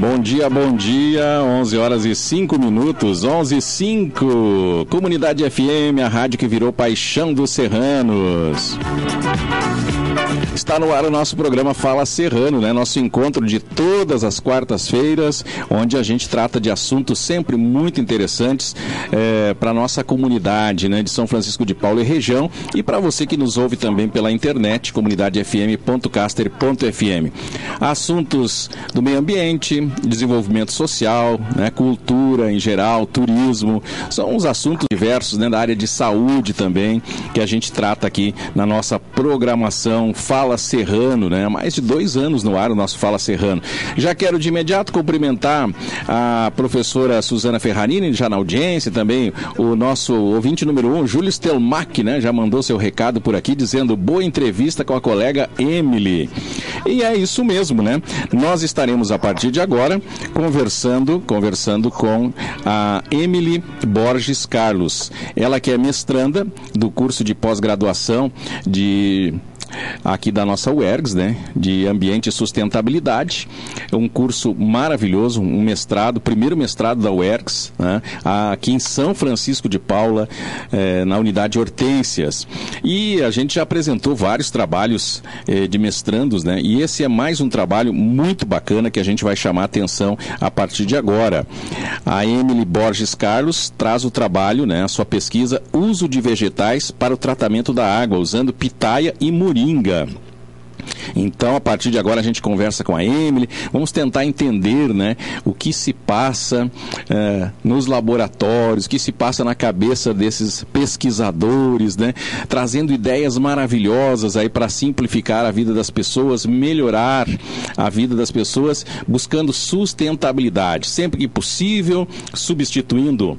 Bom dia, bom dia. 11 horas e 5 minutos. 11 e 5. Comunidade FM, a rádio que virou paixão dos serranos. Está no ar o nosso programa Fala Serrano, né? Nosso encontro de todas as quartas-feiras, onde a gente trata de assuntos sempre muito interessantes é, para nossa comunidade, né? De São Francisco de Paulo e região e para você que nos ouve também pela internet, comunidadefm.caster.fm. Assuntos do meio ambiente, desenvolvimento social, né? Cultura em geral, turismo, são os assuntos diversos, né? Da área de saúde também que a gente trata aqui na nossa programação Fala Serrano, né? Há mais de dois anos no ar o nosso Fala Serrano. Já quero de imediato cumprimentar a professora Suzana Ferrarini, já na audiência, também o nosso ouvinte número um, Júlio Stelmach, né? Já mandou seu recado por aqui dizendo boa entrevista com a colega Emily. E é isso mesmo, né? Nós estaremos a partir de agora conversando, conversando com a Emily Borges Carlos. Ela que é mestranda do curso de pós-graduação de aqui da nossa UERGS, né, de Ambiente e Sustentabilidade. Um curso maravilhoso, um mestrado, primeiro mestrado da UERGS, né, aqui em São Francisco de Paula, eh, na unidade Hortências. E a gente já apresentou vários trabalhos eh, de mestrandos, né, e esse é mais um trabalho muito bacana que a gente vai chamar atenção a partir de agora. A Emily Borges Carlos traz o trabalho, né, a sua pesquisa, uso de vegetais para o tratamento da água, usando pitaia e murim Moringa. Então, a partir de agora, a gente conversa com a Emily, vamos tentar entender né, o que se passa eh, nos laboratórios, o que se passa na cabeça desses pesquisadores, né, trazendo ideias maravilhosas aí para simplificar a vida das pessoas, melhorar a vida das pessoas, buscando sustentabilidade, sempre que possível, substituindo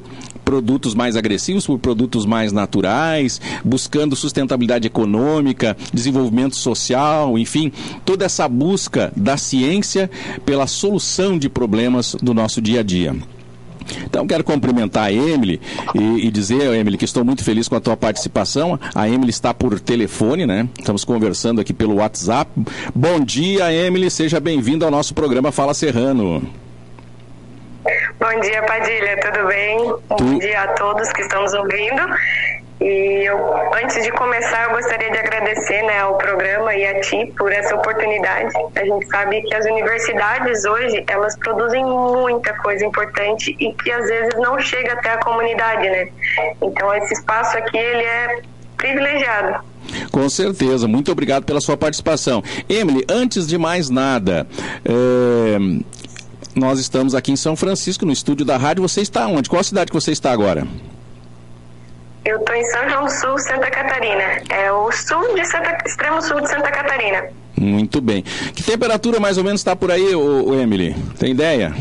produtos mais agressivos por produtos mais naturais, buscando sustentabilidade econômica, desenvolvimento social, enfim, toda essa busca da ciência pela solução de problemas do nosso dia a dia. Então quero cumprimentar a Emily e, e, dizer, Emily, que estou muito feliz com a tua participação. A Emily está por telefone, né? Estamos conversando aqui pelo WhatsApp. Bom dia, Emily, seja bem-vinda ao nosso programa Fala Serrano. Bom dia, Padilha, tudo bem? Bom dia a todos que estão nos ouvindo. E eu, antes de começar, eu gostaria de agradecer né, ao programa e a ti por essa oportunidade. A gente sabe que as universidades hoje, elas produzem muita coisa importante e que às vezes não chega até a comunidade, né? Então, esse espaço aqui, ele é privilegiado. Com certeza, muito obrigado pela sua participação. Emily, antes de mais nada, é, nós estamos aqui em São Francisco, no estúdio da rádio. Você está onde? Qual cidade que você está agora? Eu estou em São João Sul, Santa Catarina. É o sul de Santa, extremo sul de Santa Catarina. Muito bem. Que temperatura mais ou menos está por aí, o, o Emily? Tem ideia?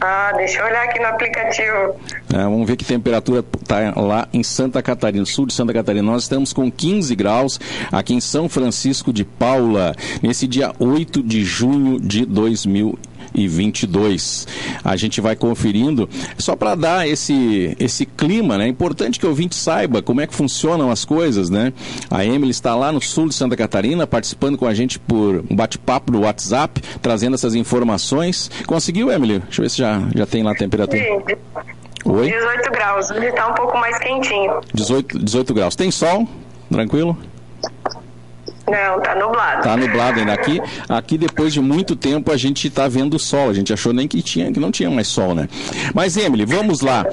Ah, deixa eu olhar aqui no aplicativo. É, vamos ver que temperatura está lá em Santa Catarina, sul de Santa Catarina. Nós estamos com 15 graus aqui em São Francisco de Paula, nesse dia 8 de junho de 2020 e 22. A gente vai conferindo só para dar esse, esse clima, né? É importante que o ouvinte saiba como é que funcionam as coisas, né? A Emily está lá no sul de Santa Catarina participando com a gente por um bate-papo no WhatsApp, trazendo essas informações. Conseguiu, Emily? Deixa eu ver se já, já tem lá a temperatura. Sim. Oi? 18 graus, hoje está um pouco mais quentinho. 18, 18 graus. Tem sol? Tranquilo? Não, tá nublado. Tá nublado ainda. Aqui, aqui depois de muito tempo a gente está vendo sol. A gente achou nem que tinha, que não tinha mais sol, né? Mas Emily, vamos lá.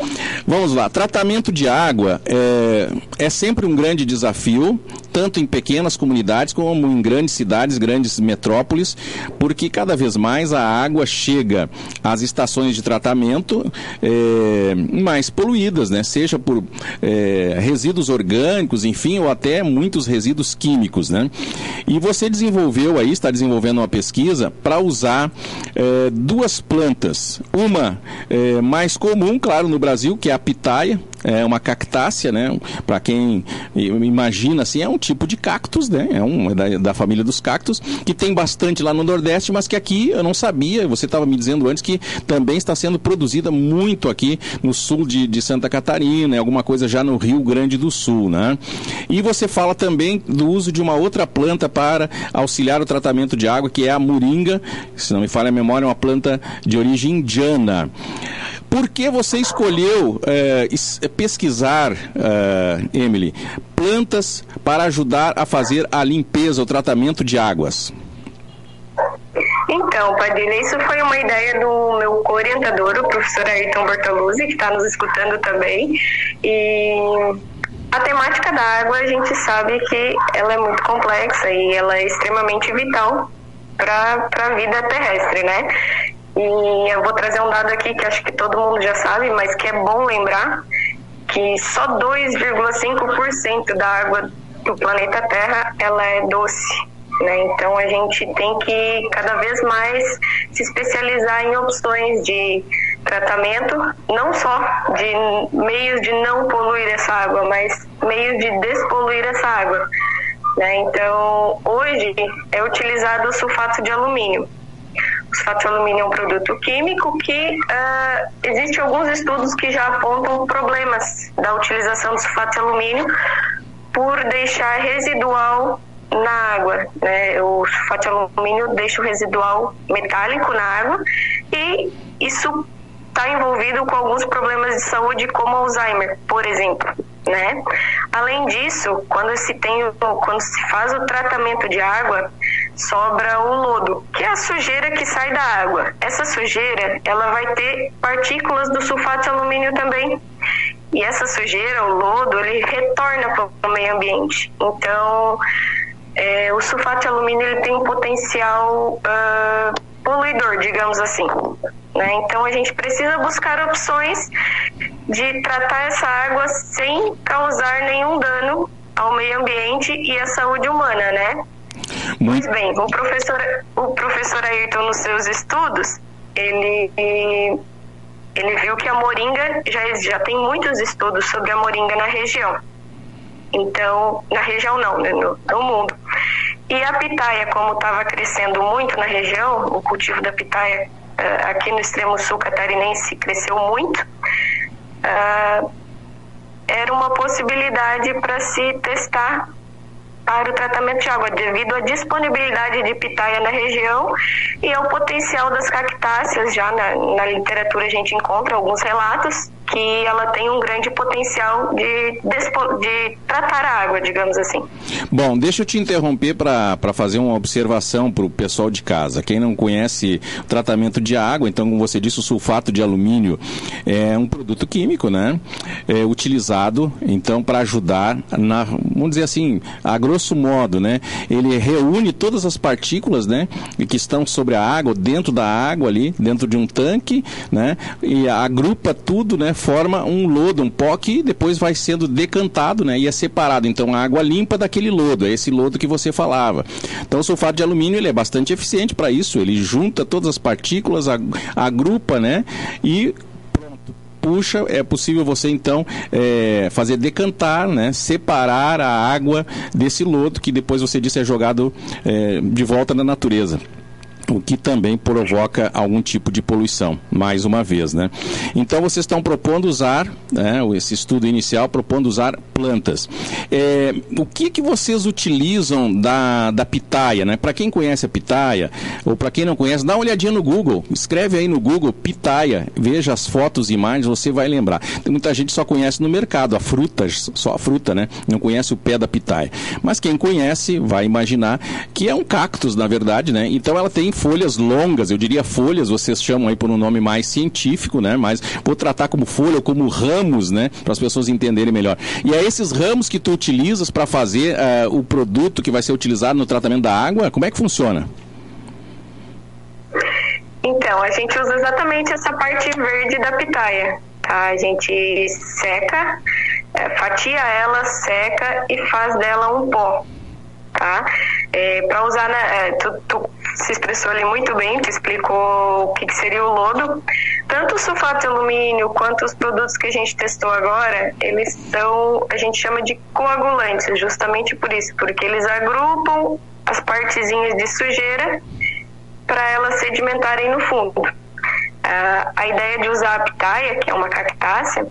Vamos lá. Tratamento de água é, é sempre um grande desafio, tanto em pequenas comunidades como em grandes cidades, grandes metrópoles, porque cada vez mais a água chega às estações de tratamento é, mais poluídas, né? Seja por é, resíduos orgânicos, enfim, ou até muitos resíduos químicos, né? E você desenvolveu aí, está desenvolvendo uma pesquisa para usar é, duas plantas. Uma é, mais comum, claro, no Brasil, que é a pitaia, é uma cactácea, né? Para quem imagina assim, é um tipo de cactus, né? É um é da, da, família dos cactos que tem bastante lá no Nordeste, mas que aqui eu não sabia. Você estava me dizendo antes que também está sendo produzida muito aqui no sul de, de Santa Catarina, alguma coisa já no Rio Grande do Sul, né? E você fala também do uso de uma outra planta para auxiliar o tratamento de água, que é a moringa. Se não me falha a memória, é uma planta de origem indiana. Por que você escolheu é, pesquisar, é, Emily, plantas para ajudar a fazer a limpeza, o tratamento de águas? Então, Padilha, isso foi uma ideia do meu orientador, o professor Ayrton Bortoluzzi, que está nos escutando também. E a temática da água, a gente sabe que ela é muito complexa e ela é extremamente vital para a vida terrestre, né? E eu vou trazer um dado aqui que acho que todo mundo já sabe, mas que é bom lembrar que só 2,5% da água do planeta Terra ela é doce. Né? Então a gente tem que cada vez mais se especializar em opções de tratamento, não só de meios de não poluir essa água, mas meios de despoluir essa água. Né? Então hoje é utilizado o sulfato de alumínio o sulfato de alumínio é um produto químico que uh, existem alguns estudos que já apontam problemas da utilização do sulfato de alumínio por deixar residual na água. Né? O sulfato de alumínio deixa o residual metálico na água e isso está envolvido com alguns problemas de saúde como Alzheimer, por exemplo. Né? Além disso, quando se tem, quando se faz o tratamento de água, sobra o lodo, que é a sujeira que sai da água. Essa sujeira, ela vai ter partículas do sulfato de alumínio também. E essa sujeira, o lodo, ele retorna para o meio ambiente. Então, é, o sulfato de alumínio ele tem um potencial uh, poluidor, digamos assim. Né? Então, a gente precisa buscar opções de tratar essa água sem causar nenhum dano ao meio ambiente e à saúde humana, né? Pois bem, o professor, o professor Ayrton, nos seus estudos, ele, ele viu que a moringa, já, já tem muitos estudos sobre a moringa na região. Então, na região não, né, no, no mundo. E a pitaia, como estava crescendo muito na região, o cultivo da pitaia uh, aqui no extremo sul catarinense cresceu muito, uh, era uma possibilidade para se testar para o tratamento de água, devido à disponibilidade de pitaia na região e ao potencial das cactáceas. Já na, na literatura a gente encontra alguns relatos que ela tem um grande potencial de, de tratar a água, digamos assim. Bom, deixa eu te interromper para fazer uma observação para o pessoal de casa. Quem não conhece o tratamento de água, então, como você disse, o sulfato de alumínio é um produto químico, né? É utilizado, então, para ajudar na, vamos dizer assim, a grosso modo, né? Ele reúne todas as partículas, né? Que estão sobre a água, dentro da água ali, dentro de um tanque, né? E agrupa tudo, né? forma um lodo, um pó que depois vai sendo decantado né, e é separado. Então, a água limpa daquele lodo, é esse lodo que você falava. Então, o sulfato de alumínio ele é bastante eficiente para isso. Ele junta todas as partículas, agrupa né, e puxa, é possível você então é, fazer decantar, né, separar a água desse lodo que depois você disse é jogado é, de volta na natureza o que também provoca algum tipo de poluição, mais uma vez, né? Então vocês estão propondo usar, né, esse estudo inicial propondo usar plantas. É, o que que vocês utilizam da, da pitaia, né? Para quem conhece a pitaia, ou para quem não conhece, dá uma olhadinha no Google, escreve aí no Google pitaia, veja as fotos e imagens, você vai lembrar. Muita gente só conhece no mercado a fruta, só a fruta, né? Não conhece o pé da pitaia. Mas quem conhece vai imaginar que é um cactus, na verdade, né? Então ela tem folhas longas, eu diria folhas, vocês chamam aí por um nome mais científico, né? Mas vou tratar como folha ou como ramos, né? Para as pessoas entenderem melhor. E é esses ramos que tu utilizas para fazer uh, o produto que vai ser utilizado no tratamento da água? Como é que funciona? Então, a gente usa exatamente essa parte verde da pitaia. Tá? A gente seca, é, fatia ela, seca e faz dela um pó. Tá? É, para usar, na, é, tu, tu, se expressou ali muito bem, tu explicou o que, que seria o lodo. tanto o sulfato de alumínio quanto os produtos que a gente testou agora, eles são, a gente chama de coagulantes, justamente por isso, porque eles agrupam as partezinhas de sujeira para elas sedimentarem no fundo. A ideia de usar a pitaia, que é uma cactácea,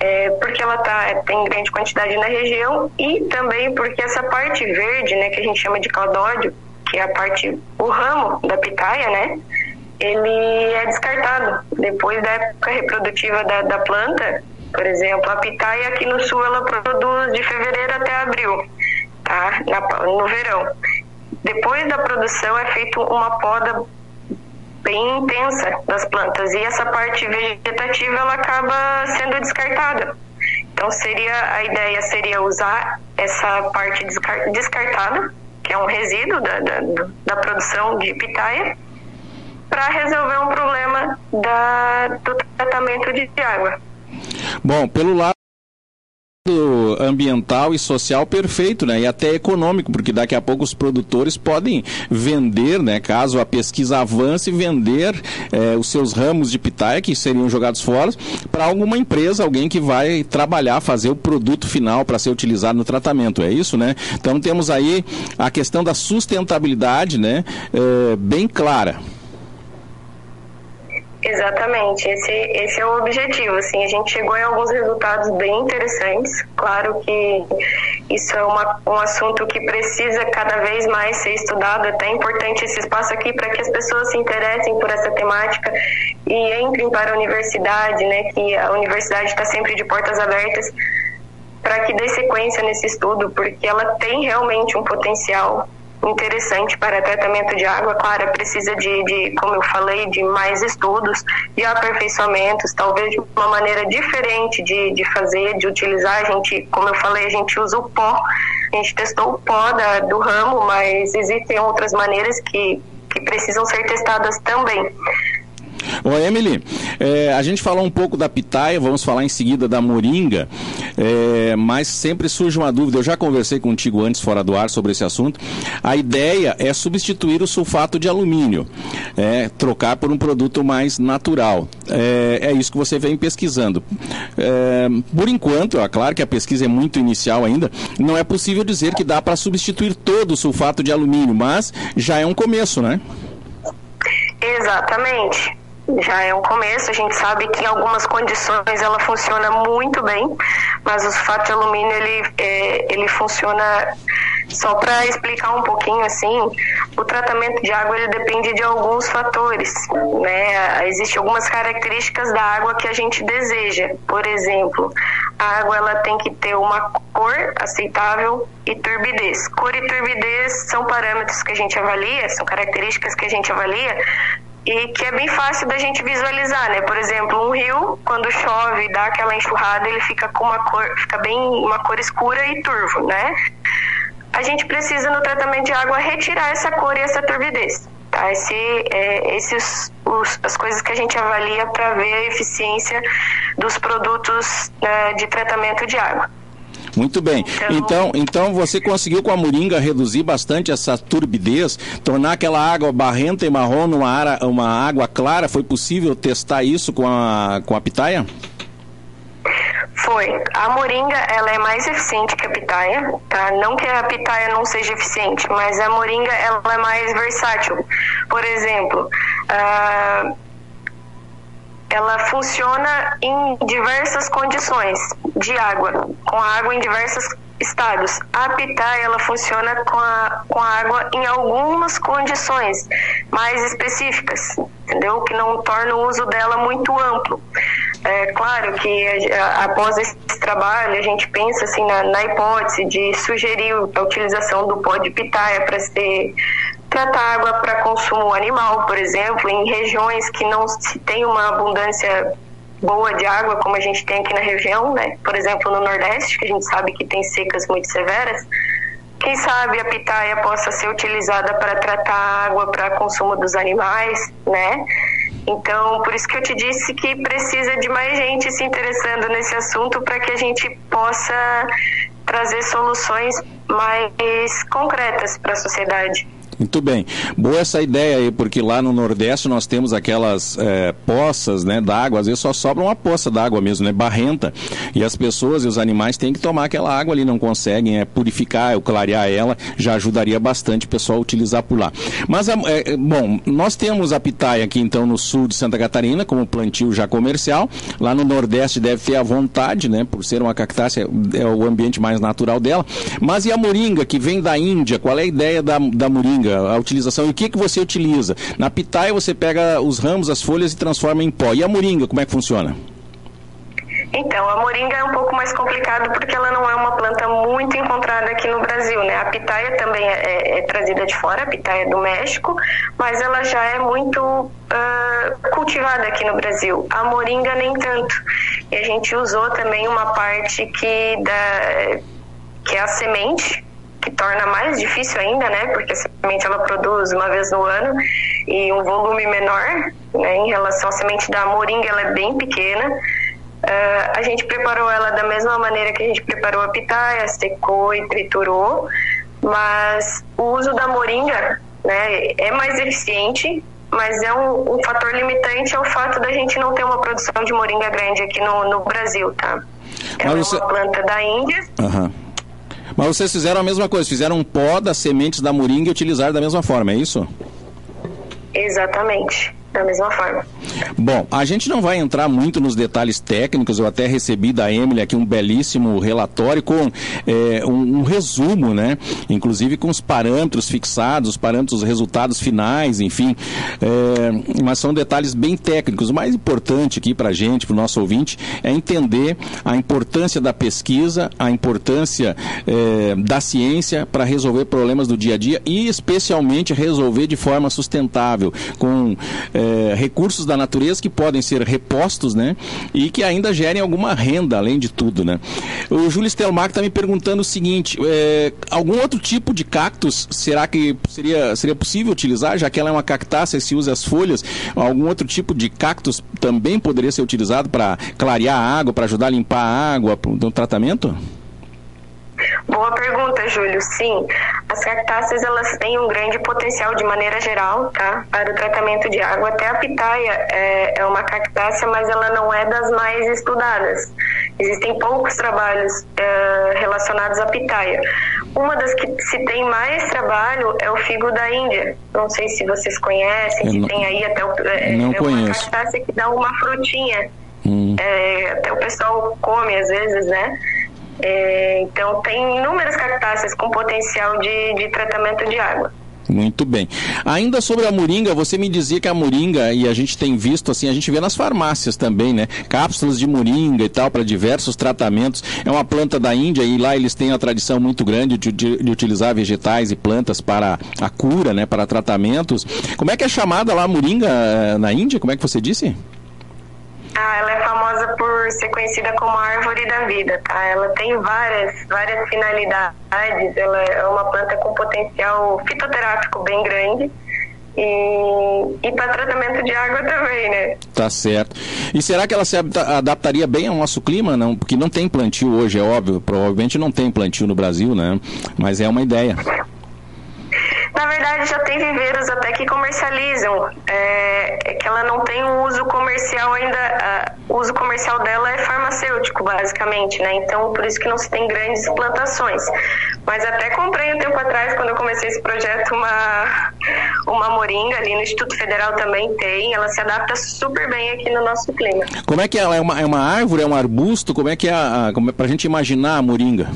é porque ela tá, tem grande quantidade na região e também porque essa parte verde, né, que a gente chama de caudódio, que é a parte, o ramo da pitaia, né, ele é descartado. Depois da época reprodutiva da, da planta, por exemplo, a pitaia aqui no sul ela produz de fevereiro até abril, tá? Na, no verão. Depois da produção é feita uma poda bem intensa das plantas e essa parte vegetativa ela acaba sendo descartada. Então seria a ideia seria usar essa parte descartada, que é um resíduo da, da, da produção de pitaia, para resolver um problema da, do tratamento de água. Bom, pelo lado ambiental e social perfeito, né? E até econômico, porque daqui a pouco os produtores podem vender, né? Caso a pesquisa avance, vender eh, os seus ramos de pitaia que seriam jogados fora para alguma empresa, alguém que vai trabalhar, fazer o produto final para ser utilizado no tratamento. É isso, né? Então temos aí a questão da sustentabilidade, né? Eh, bem clara. Exatamente, esse, esse é o objetivo. Assim, a gente chegou em alguns resultados bem interessantes. Claro que isso é uma, um assunto que precisa cada vez mais ser estudado. É até importante esse espaço aqui para que as pessoas se interessem por essa temática e entrem para a universidade, né? Que a universidade está sempre de portas abertas para que dê sequência nesse estudo, porque ela tem realmente um potencial interessante para tratamento de água. Claro, precisa de, de, como eu falei, de mais estudos, de aperfeiçoamentos, talvez de uma maneira diferente de, de fazer, de utilizar. A gente, como eu falei, a gente usa o pó, a gente testou o pó da, do ramo, mas existem outras maneiras que, que precisam ser testadas também. Ô Emily, é, a gente falou um pouco da pitaia, vamos falar em seguida da moringa, é, mas sempre surge uma dúvida. Eu já conversei contigo antes, fora do ar, sobre esse assunto. A ideia é substituir o sulfato de alumínio, é, trocar por um produto mais natural. É, é isso que você vem pesquisando. É, por enquanto, é claro que a pesquisa é muito inicial ainda, não é possível dizer que dá para substituir todo o sulfato de alumínio, mas já é um começo, né? Exatamente já é um começo. A gente sabe que em algumas condições ela funciona muito bem, mas o sulfato de alumínio ele, é, ele funciona só para explicar um pouquinho assim, o tratamento de água ele depende de alguns fatores, né? Existem algumas características da água que a gente deseja. Por exemplo, a água ela tem que ter uma cor aceitável e turbidez. Cor e turbidez são parâmetros que a gente avalia, são características que a gente avalia e que é bem fácil da gente visualizar, né? Por exemplo, um rio, quando chove e dá aquela enxurrada, ele fica com uma cor, fica bem uma cor escura e turvo, né? A gente precisa no tratamento de água retirar essa cor e essa turbidez. Tá? Esse, é, esses os, as coisas que a gente avalia para ver a eficiência dos produtos né, de tratamento de água. Muito bem. Então, então você conseguiu com a moringa reduzir bastante essa turbidez, tornar aquela água barrenta e marrom numa uma água clara. Foi possível testar isso com a, com a pitaia? Foi. A moringa, ela é mais eficiente que a pitaia, tá? Não que a pitaia não seja eficiente, mas a moringa, ela é mais versátil. Por exemplo, uh, ela funciona em diversas condições de água, com água em diversos estados. A pitaia ela funciona com a, com a água em algumas condições mais específicas, entendeu? Que não torna o uso dela muito amplo. É claro que após esse trabalho a gente pensa assim na, na hipótese de sugerir a utilização do pó de pitaia para ser tratar água para consumo animal, por exemplo, em regiões que não se tem uma abundância boa de água como a gente tem aqui na região, né? Por exemplo, no Nordeste, que a gente sabe que tem secas muito severas. Quem sabe a pitaia possa ser utilizada para tratar água para consumo dos animais, né? Então, por isso que eu te disse que precisa de mais gente se interessando nesse assunto para que a gente possa trazer soluções mais concretas para a sociedade. Muito bem. Boa essa ideia aí, porque lá no Nordeste nós temos aquelas é, poças né, d'água, às vezes só sobra uma poça d'água mesmo, né? Barrenta. E as pessoas e os animais têm que tomar aquela água ali, não conseguem é, purificar ou clarear ela, já ajudaria bastante o pessoal a utilizar por lá. Mas, é, bom, nós temos a pitaia aqui então no sul de Santa Catarina, como plantio já comercial. Lá no Nordeste deve ter a vontade, né? Por ser uma cactácea, é o ambiente mais natural dela. Mas e a moringa, que vem da Índia? Qual é a ideia da, da moringa? Moringa, a utilização e o que, que você utiliza. Na pitaia você pega os ramos, as folhas e transforma em pó. E a moringa, como é que funciona? Então, a moringa é um pouco mais complicado porque ela não é uma planta muito encontrada aqui no Brasil, né? A pitaia também é, é, é trazida de fora, a pitaia do México, mas ela já é muito uh, cultivada aqui no Brasil. A moringa nem tanto. E a gente usou também uma parte que, da, que é a semente, que torna mais difícil ainda, né? Porque a semente ela produz uma vez no ano e um volume menor, né? Em relação à semente da moringa, ela é bem pequena. Uh, a gente preparou ela da mesma maneira que a gente preparou a pitaia, secou e triturou, mas o uso da moringa, né? É mais eficiente. Mas é um, um fator limitante é o fato da gente não ter uma produção de moringa grande aqui no, no Brasil, tá? É uma você... planta da Índia. Uhum mas vocês fizeram a mesma coisa, fizeram um pó das sementes da moringa e utilizaram da mesma forma, é isso? Exatamente da mesma forma. Bom, a gente não vai entrar muito nos detalhes técnicos, eu até recebi da Emily aqui um belíssimo relatório com é, um, um, resumo, né? Inclusive com os parâmetros fixados, os parâmetros, os resultados finais, enfim. É, mas são detalhes bem técnicos. O mais importante aqui para a gente, para o nosso ouvinte, é entender a importância da pesquisa, a importância é, da ciência para resolver problemas do dia a dia e especialmente resolver de forma sustentável, com é, recursos da natureza que podem ser repostos, né? E que ainda gerem alguma renda, além de tudo, né? O Júlio Stelmach está me perguntando o seguinte: é, algum outro tipo de cactus será que seria, seria possível utilizar, já que ela é uma cactácea e se usa as folhas? Algum outro tipo de cactus também poderia ser utilizado para clarear a água, para ajudar a limpar a água no tratamento? Boa pergunta, Júlio. Sim, as cactáceas elas têm um grande potencial de maneira geral, tá? Para o tratamento de água. Até a pitaia é, é uma cactácea, mas ela não é das mais estudadas. Existem poucos trabalhos é, relacionados à pitaia. Uma das que se tem mais trabalho é o figo da Índia. Não sei se vocês conhecem, Eu se não, tem aí até o, é, não é uma cactácea que dá uma frutinha. Hum. É, até o pessoal come às vezes, né? É, então, tem inúmeras cactáceas com potencial de, de tratamento de água. Muito bem. Ainda sobre a moringa, você me dizia que a moringa, e a gente tem visto assim, a gente vê nas farmácias também, né? Cápsulas de moringa e tal, para diversos tratamentos. É uma planta da Índia e lá eles têm a tradição muito grande de, de, de, utilizar vegetais e plantas para a cura, né? Para tratamentos. Como é que é chamada lá a moringa eh, na Índia? Como é que você disse? Ah, ela é famosa por ser conhecida como a árvore da vida, tá? Ela tem várias, várias finalidades. Ela é uma planta com potencial fitoterápico bem grande. E, e para tratamento de água também, né? Tá certo. E será que ela se adaptaria bem ao nosso clima? Não, porque não tem plantio hoje, é óbvio. Provavelmente não tem plantio no Brasil, né? Mas é uma ideia. Na verdade, já tem viveiros até que comercializam. É, é que ela não tem um uso comercial ainda. O uso comercial dela é farmacêutico, basicamente, né? Então, por isso que não se tem grandes plantações. Mas até comprei um tempo atrás, quando eu comecei esse projeto, uma, uma moringa ali no Instituto Federal também tem. Ela se adapta super bem aqui no nosso clima. Como é que ela é? Uma, é uma árvore, é um arbusto? Como é que é, a, como é pra gente imaginar a moringa?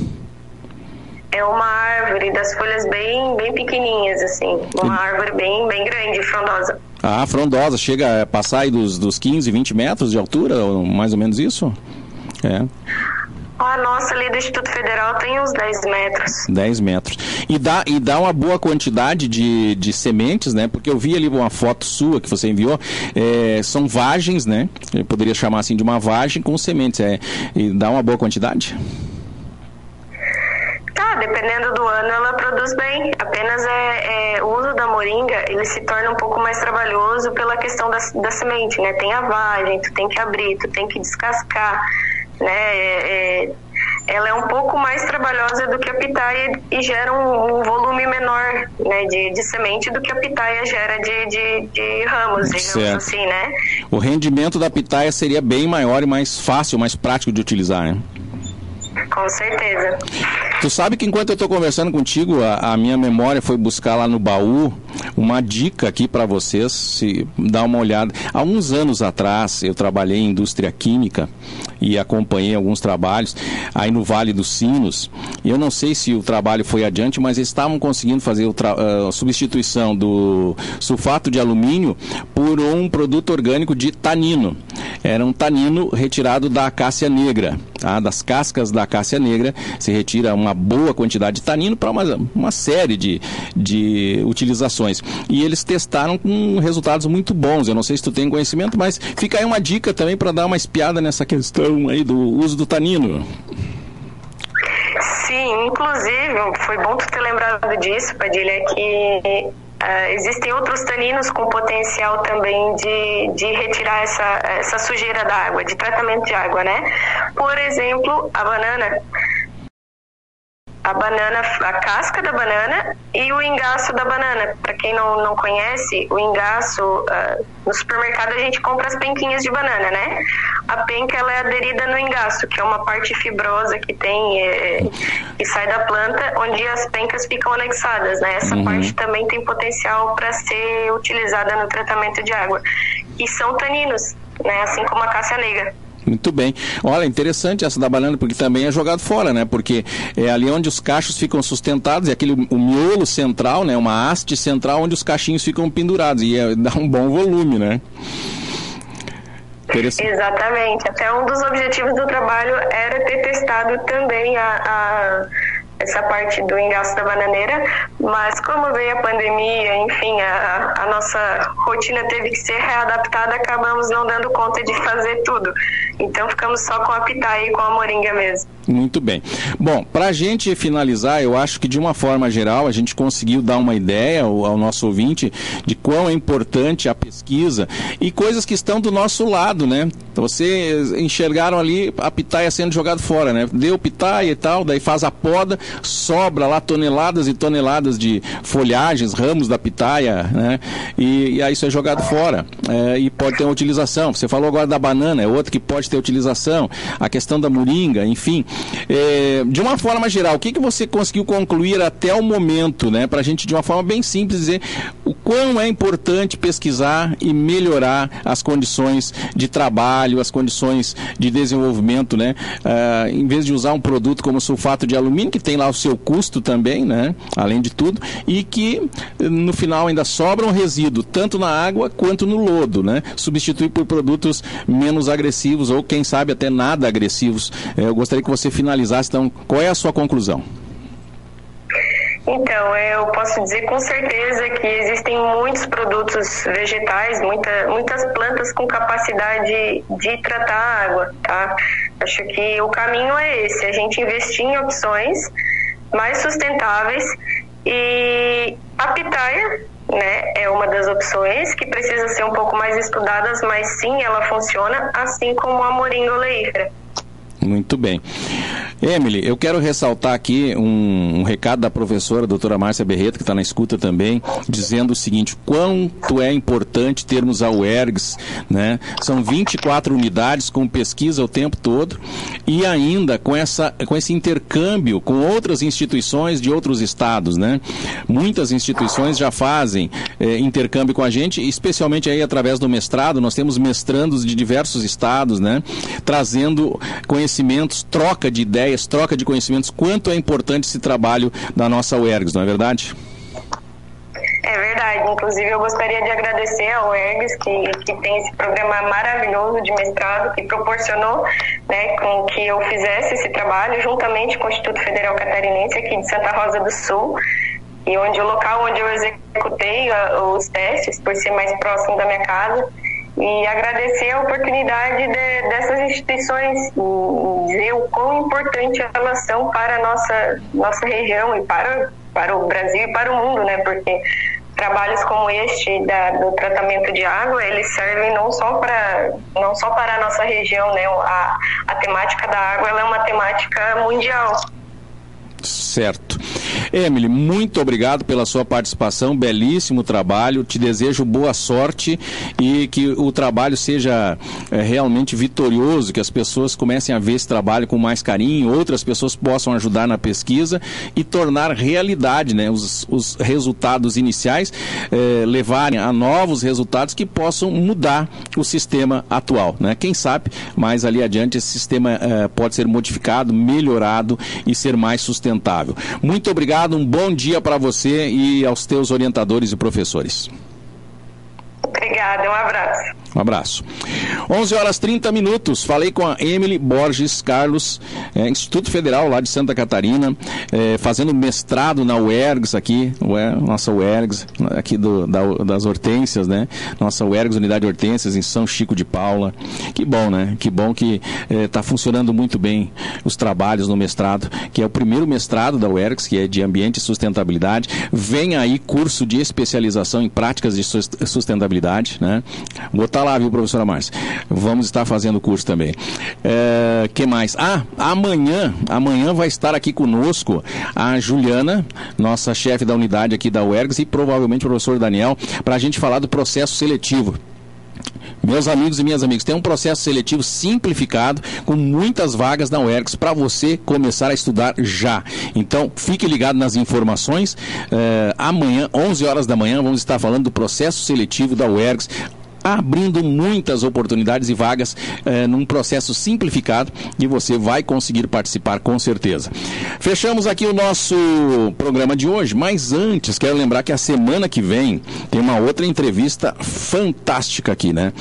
É uma árvore das folhas bem, bem pequenininhas, assim. Uma árvore bem, bem grande, frondosa. Ah, frondosa. Chega a passar aí dos, dos 15, 20 metros de altura, mais ou menos isso? É. A nossa ali do Instituto Federal tem uns 10 metros. 10 metros. E dá, e dá uma boa quantidade de, de sementes, né? Porque eu vi ali uma foto sua que você enviou. É, são vagens, né? Eu poderia chamar assim de uma vagem com sementes. É, e dá uma boa quantidade? Dependendo do ano, ela produz bem. Apenas é, é, o uso da moringa, ele se torna um pouco mais trabalhoso pela questão da, da semente, né? Tem a vagem, tu tem que abrir, tu tem que descascar, né? É, é ela é um pouco mais trabalhosa do que a pitaia e gera um, um volume menor né, de, de, semente do que a pitaia gera de, de, de ramos, digamos certo. assim, né? O rendimento da pitaia seria bem maior e mais fácil, mais prático de utilizar, né? Com certeza. Tu sabe que enquanto eu estou conversando contigo, a, a, minha memória foi buscar lá no baú uma dica aqui para vocês, se dá uma olhada. Há uns anos atrás eu trabalhei em indústria química e acompanhei alguns trabalhos aí no Vale dos Sinos. Eu não sei se o trabalho foi adiante, mas eles estavam conseguindo fazer a uh, substituição do sulfato de alumínio por um produto orgânico de tanino. Era um tanino retirado da acácia negra, tá? das cascas da acácia negra. Se retira uma boa quantidade de tanino para uma, uma série de, de utilizações. E eles testaram com resultados muito bons. Eu não sei se tu tem conhecimento, mas fica aí uma dica também para dar uma espiada nessa questão aí do uso do tanino. Sim, inclusive, foi bom tu ter lembrado disso, Padilha, que Uh, existem outros taninos com potencial também de, de retirar essa, essa sujeira da água, de tratamento de água, né? Por exemplo, a banana a banana, a casca da banana e o engaço da banana. Para quem não, não conhece, o engaço, uh, no supermercado a gente compra as penquinhas de banana, né? A penca ela é aderida no engaço, que é uma parte fibrosa que tem, é, que sai da planta, onde as pencas ficam anexadas, né? Essa uhum. parte também tem potencial para ser utilizada no tratamento de água. E são taninos, né? Assim como a cássia negra. Muito bem. Olha, interessante essa da banana, porque também é jogado fora, né? Porque é ali onde os cachos ficam sustentados, é aquele o miolo central, né? Uma haste central onde os cachinhos ficam pendurados. E é, dá um bom volume, né? Exatamente. Até um dos objetivos do trabalho era ter testado também a, a essa parte do engaço da bananeira, mas como veio a pandemia, enfim, a, a nossa rotina teve que ser readaptada, acabamos não dando conta de fazer tudo. Então ficamos só com a pitaia e com a moringa mesmo. Muito bem. Bom, para a gente finalizar, eu acho que de uma forma geral a gente conseguiu dar uma ideia ao, ao, nosso ouvinte de quão é importante a pesquisa e coisas que estão do nosso lado, né? Vocês enxergaram ali a pitaia sendo jogada fora, né? Deu pitaia e tal, daí faz a poda, sobra lá toneladas e toneladas de folhagens, ramos da pitaia, né? E, e aí isso é jogado fora é, e pode ter uma utilização. Você falou agora da banana, é outra que pode ter utilização. A questão da moringa, enfim. É, de uma forma geral, o que, que você conseguiu concluir até o momento, né? Para a gente, de uma forma bem simples, dizer o quão é importante pesquisar e melhorar as condições de trabalho, as condições de desenvolvimento, né? Uh, em vez de usar um produto como sulfato de alumínio, que tem lá o seu custo também, né? Além de tudo, e que no final ainda sobra um resíduo, tanto na água quanto no lodo, né? Substituir por produtos menos agressivos ou, quem sabe, até nada agressivos. É, eu gostaria que você finalizasse, então, qual é a sua conclusão? Então, eu posso dizer com certeza que existem muitos produtos vegetais, muita, muitas plantas com capacidade de tratar a água, tá? Acho que o caminho é esse, a gente investir em opções mais sustentáveis e a pitaia, né, é uma das opções que precisa ser um pouco mais estudadas, mas sim, ela funciona, assim como a moringa oleífera. Muito bem. Emily, eu quero ressaltar aqui um, um recado da professora doutora Márcia Berreto, que está na escuta também, dizendo o seguinte: quanto é importante termos a UERGS, né? São 24 unidades com pesquisa o tempo todo e ainda com, essa, com esse intercâmbio com outras instituições de outros estados, né? Muitas instituições já fazem eh, intercâmbio com a gente, especialmente aí através do mestrado. Nós temos mestrandos de diversos estados, né? Trazendo conhecimento conhecimentos, troca de ideias, troca de conhecimentos, quanto é importante esse trabalho da nossa UERGS, não é verdade? É verdade. Inclusive, eu gostaria de agradecer ao UERGS, que, que tem esse programa maravilhoso de mestrado, que proporcionou né, com que eu fizesse esse trabalho, juntamente com o Instituto Federal Catarinense, aqui de Santa Rosa do Sul, e onde o local onde eu executei os testes, por ser mais próximo da minha casa, e agradecer a oportunidade de, dessas instituições dizer o quão importante elas são para a nossa, nossa região e para, para o Brasil e para o mundo, né? Porque trabalhos como este da, do tratamento de água, eles servem não só para não só para a nossa região, né? A, a temática da água é uma temática mundial. Certo. Emily, muito obrigado pela sua participação, belíssimo trabalho. Te desejo boa sorte e que o trabalho seja é, realmente vitorioso, que as pessoas comecem a ver esse trabalho com mais carinho, outras pessoas possam ajudar na pesquisa e tornar realidade né, os, os resultados iniciais, é, levarem a novos resultados que possam mudar o sistema atual. Né? Quem sabe mais ali adiante esse sistema é, pode ser modificado, melhorado e ser mais sustentável. Muito obrigado obrigado, um bom dia para você e aos teus orientadores e professores. Obrigada, um abraço. Um abraço. 11 horas 30 minutos. Falei com a Emily Borges Carlos, é, Instituto Federal lá de Santa Catarina, é, fazendo mestrado na UERGS aqui, nossa UERGS, aqui do, da, das Hortências, né? Nossa UERGS, Unidade Hortências, em São Chico de Paula. Que bom, né? Que bom que está é, funcionando muito bem os trabalhos no mestrado, que é o primeiro mestrado da UERGS, que é de Ambiente e Sustentabilidade. Vem aí curso de especialização em práticas de sustentabilidade, né? Botar lá, viu, professora Márcia? Vamos estar fazendo o curso também. É, que mais? Ah, amanhã, amanhã vai estar aqui conosco a Juliana, nossa chefe da unidade aqui da UERGS e provavelmente o professor Daniel, para a gente falar do processo seletivo. Meus amigos e minhas amigas, tem um processo seletivo simplificado com muitas vagas na UERGS para você começar a estudar já. Então, fique ligado nas informações. É, amanhã, 11 horas da manhã, vamos estar falando do processo seletivo da UERGS abrindo muitas oportunidades e vagas eh, num processo simplificado e você vai conseguir participar com certeza. Fechamos aqui o nosso programa de hoje, mas antes quero lembrar que a semana que vem tem uma outra entrevista fantástica aqui, né?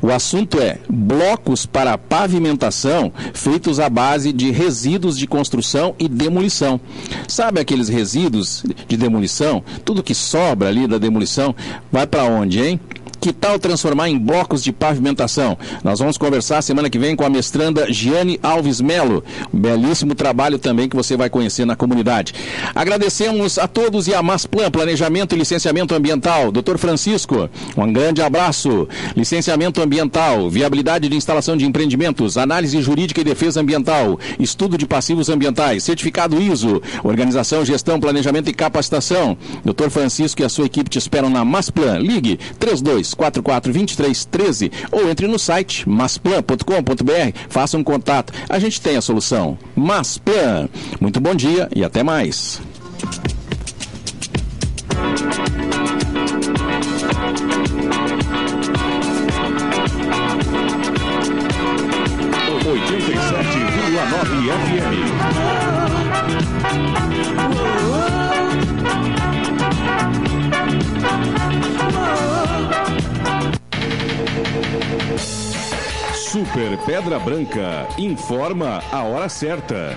O assunto é blocos para pavimentação feitos à base de resíduos de construção e demolição. Sabe aqueles resíduos de demolição? Tudo que sobra ali da demolição vai para onde, hein? Que tal transformar em blocos de pavimentação? Nós vamos conversar semana que vem com a mestranda Giane Alves Melo. Um belíssimo trabalho também que você vai conhecer na comunidade. Agradecemos a todos e a Masplan, Planejamento e Licenciamento Ambiental. Doutor Francisco, um grande abraço. Licenciamento Ambiental, Viabilidade de Instalação de Empreendimentos, Análise Jurídica e Defesa Ambiental, Estudo de Passivos Ambientais, Certificado ISO, Organização, Gestão, Planejamento e Capacitação. Doutor Francisco e a sua equipe te esperam na Masplan. Ligue 32 44 23 13 ou entre no site masplan.com.br, faça um contato. A gente tem a solução. Masplan. Muito bom dia e até mais. Oitenta Super Pedra Branca informa a hora certa.